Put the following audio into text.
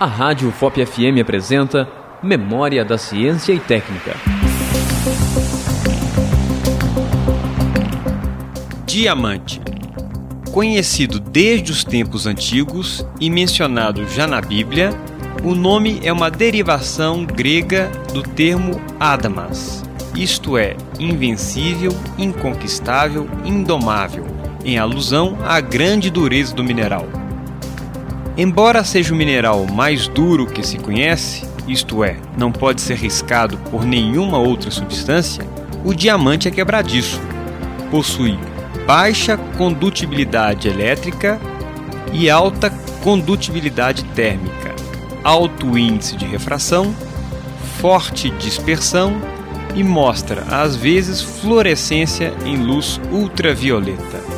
A Rádio FOP FM apresenta Memória da Ciência e Técnica. Diamante. Conhecido desde os tempos antigos e mencionado já na Bíblia, o nome é uma derivação grega do termo adamas, isto é, invencível, inconquistável, indomável, em alusão à grande dureza do mineral. Embora seja o mineral mais duro que se conhece, isto é, não pode ser riscado por nenhuma outra substância, o diamante é quebradiço. Possui baixa condutibilidade elétrica e alta condutibilidade térmica, alto índice de refração, forte dispersão e mostra às vezes fluorescência em luz ultravioleta.